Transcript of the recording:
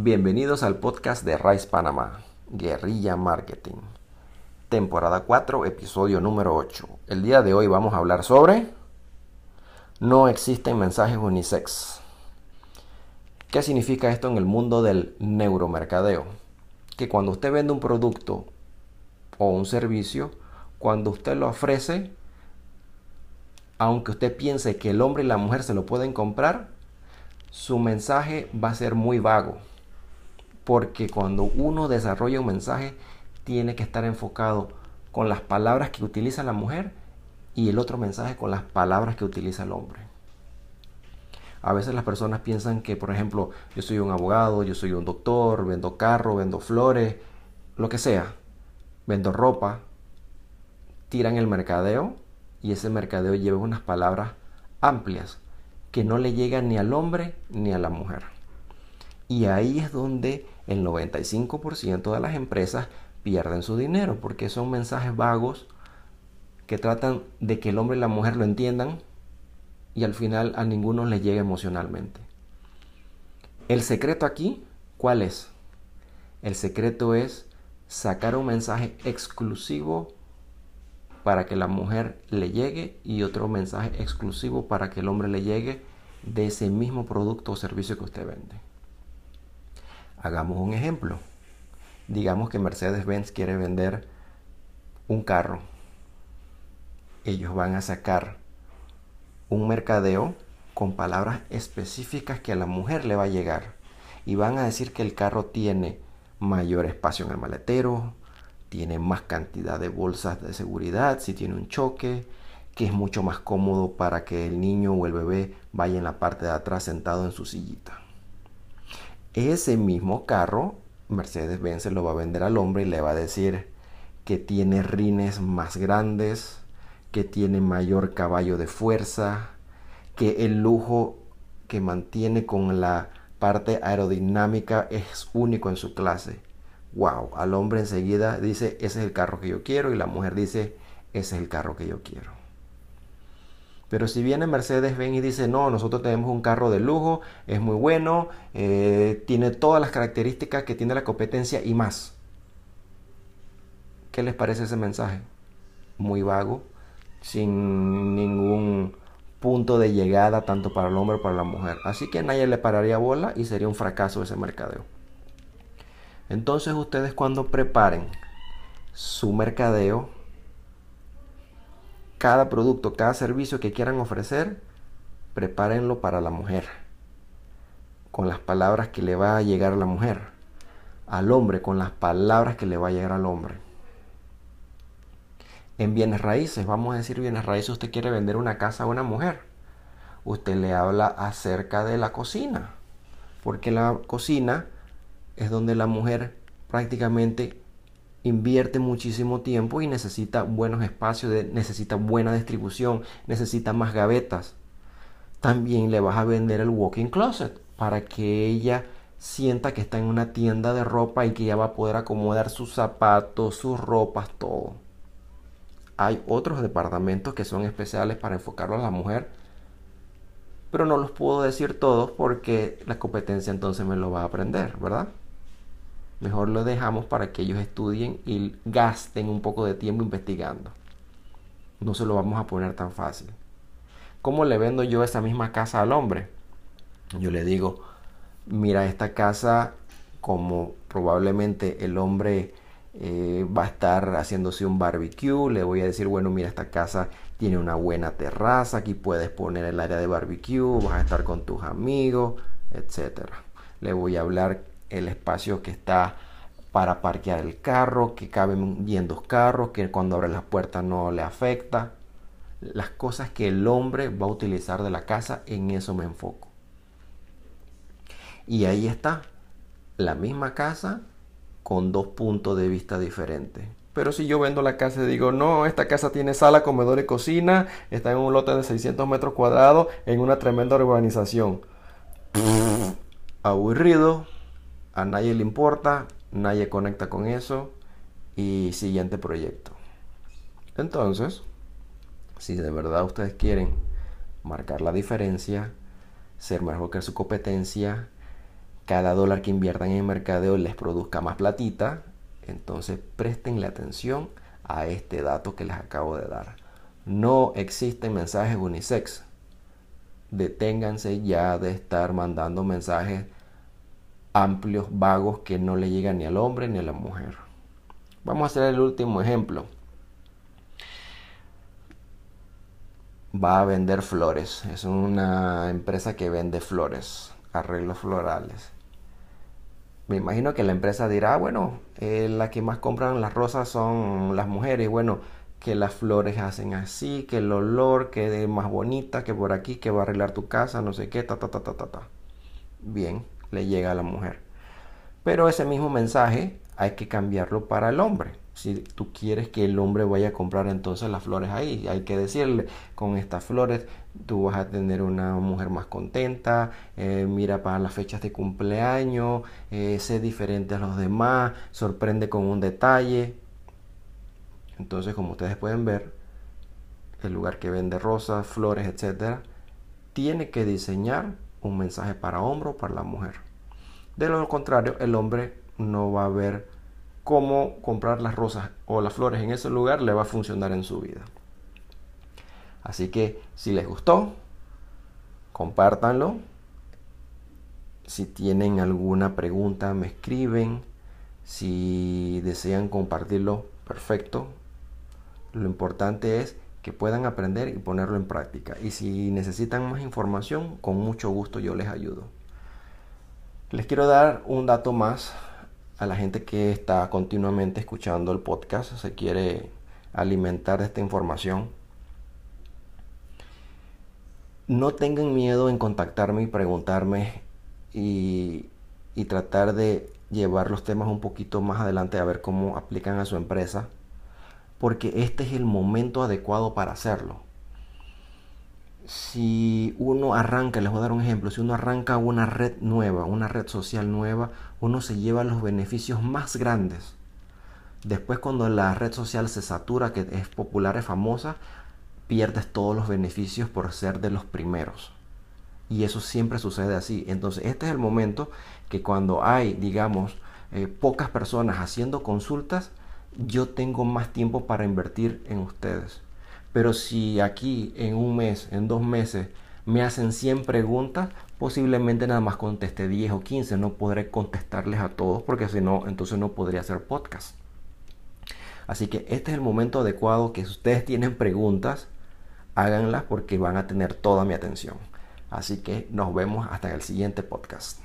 Bienvenidos al podcast de Rice Panamá, Guerrilla Marketing. Temporada 4, episodio número 8. El día de hoy vamos a hablar sobre No existen mensajes unisex. ¿Qué significa esto en el mundo del neuromercadeo? Que cuando usted vende un producto o un servicio, cuando usted lo ofrece, aunque usted piense que el hombre y la mujer se lo pueden comprar, su mensaje va a ser muy vago porque cuando uno desarrolla un mensaje tiene que estar enfocado con las palabras que utiliza la mujer y el otro mensaje con las palabras que utiliza el hombre. A veces las personas piensan que, por ejemplo, yo soy un abogado, yo soy un doctor, vendo carro, vendo flores, lo que sea, vendo ropa, tiran el mercadeo y ese mercadeo lleva unas palabras amplias que no le llegan ni al hombre ni a la mujer. Y ahí es donde el 95% de las empresas pierden su dinero, porque son mensajes vagos que tratan de que el hombre y la mujer lo entiendan y al final a ninguno le llega emocionalmente. El secreto aquí, ¿cuál es? El secreto es sacar un mensaje exclusivo para que la mujer le llegue y otro mensaje exclusivo para que el hombre le llegue de ese mismo producto o servicio que usted vende. Hagamos un ejemplo. Digamos que Mercedes-Benz quiere vender un carro. Ellos van a sacar un mercadeo con palabras específicas que a la mujer le va a llegar. Y van a decir que el carro tiene mayor espacio en el maletero, tiene más cantidad de bolsas de seguridad si tiene un choque, que es mucho más cómodo para que el niño o el bebé vaya en la parte de atrás sentado en su sillita. Ese mismo carro, Mercedes-Benz lo va a vender al hombre y le va a decir que tiene rines más grandes, que tiene mayor caballo de fuerza, que el lujo que mantiene con la parte aerodinámica es único en su clase. Wow, al hombre enseguida dice, ese es el carro que yo quiero y la mujer dice, ese es el carro que yo quiero. Pero si viene Mercedes-Benz y dice, no, nosotros tenemos un carro de lujo, es muy bueno, eh, tiene todas las características que tiene la competencia y más. ¿Qué les parece ese mensaje? Muy vago, sin ningún punto de llegada tanto para el hombre como para la mujer. Así que nadie le pararía bola y sería un fracaso ese mercadeo. Entonces ustedes cuando preparen su mercadeo, cada producto, cada servicio que quieran ofrecer, prepárenlo para la mujer, con las palabras que le va a llegar a la mujer, al hombre con las palabras que le va a llegar al hombre. En bienes raíces, vamos a decir bienes raíces, usted quiere vender una casa a una mujer. Usted le habla acerca de la cocina, porque la cocina es donde la mujer prácticamente invierte muchísimo tiempo y necesita buenos espacios, necesita buena distribución, necesita más gavetas. También le vas a vender el walking closet para que ella sienta que está en una tienda de ropa y que ya va a poder acomodar sus zapatos, sus ropas, todo. Hay otros departamentos que son especiales para enfocarlo a la mujer, pero no los puedo decir todos porque la competencia entonces me lo va a aprender, ¿verdad? Mejor lo dejamos para que ellos estudien y gasten un poco de tiempo investigando. No se lo vamos a poner tan fácil. ¿Cómo le vendo yo esa misma casa al hombre? Yo le digo, mira esta casa como probablemente el hombre eh, va a estar haciéndose un barbecue, le voy a decir, bueno, mira, esta casa tiene una buena terraza, aquí puedes poner el área de barbecue, vas a estar con tus amigos, etc. Le voy a hablar el espacio que está para parquear el carro, que caben bien dos carros, que cuando abre las puertas no le afecta. Las cosas que el hombre va a utilizar de la casa, en eso me enfoco. Y ahí está, la misma casa con dos puntos de vista diferentes. Pero si yo vendo la casa y digo, no, esta casa tiene sala, comedor y cocina, está en un lote de 600 metros cuadrados, en una tremenda urbanización. Aburrido, a nadie le importa, nadie conecta con eso y siguiente proyecto. Entonces, si de verdad ustedes quieren marcar la diferencia, ser mejor que su competencia, cada dólar que inviertan en mercadeo les produzca más platita. Entonces prestenle atención a este dato que les acabo de dar. No existen mensajes unisex. Deténganse ya de estar mandando mensajes amplios, vagos, que no le llegan ni al hombre ni a la mujer. Vamos a hacer el último ejemplo. Va a vender flores. Es una empresa que vende flores, arreglos florales. Me imagino que la empresa dirá, bueno, eh, la que más compran las rosas son las mujeres. Bueno, que las flores hacen así, que el olor quede más bonita, que por aquí, que va a arreglar tu casa, no sé qué, ta, ta, ta, ta, ta, ta. Bien, le llega a la mujer. Pero ese mismo mensaje hay que cambiarlo para el hombre. Si tú quieres que el hombre vaya a comprar entonces las flores ahí, hay que decirle, con estas flores tú vas a tener una mujer más contenta, eh, mira para las fechas de cumpleaños, eh, sé diferente a los demás, sorprende con un detalle. Entonces, como ustedes pueden ver, el lugar que vende rosas, flores, etcétera, tiene que diseñar un mensaje para hombre o para la mujer. De lo contrario, el hombre no va a ver cómo comprar las rosas o las flores en ese lugar le va a funcionar en su vida. Así que si les gustó, compártanlo. Si tienen alguna pregunta, me escriben. Si desean compartirlo, perfecto. Lo importante es que puedan aprender y ponerlo en práctica. Y si necesitan más información, con mucho gusto yo les ayudo. Les quiero dar un dato más a la gente que está continuamente escuchando el podcast, se quiere alimentar de esta información. No tengan miedo en contactarme y preguntarme y, y tratar de llevar los temas un poquito más adelante a ver cómo aplican a su empresa porque este es el momento adecuado para hacerlo. Si uno arranca, les voy a dar un ejemplo, si uno arranca una red nueva, una red social nueva, uno se lleva los beneficios más grandes. Después cuando la red social se satura, que es popular, es famosa, pierdes todos los beneficios por ser de los primeros. Y eso siempre sucede así. Entonces este es el momento que cuando hay, digamos, eh, pocas personas haciendo consultas, yo tengo más tiempo para invertir en ustedes. Pero si aquí en un mes, en dos meses, me hacen 100 preguntas, posiblemente nada más conteste 10 o 15. No podré contestarles a todos porque si no, entonces no podría hacer podcast. Así que este es el momento adecuado que si ustedes tienen preguntas, háganlas porque van a tener toda mi atención. Así que nos vemos hasta el siguiente podcast.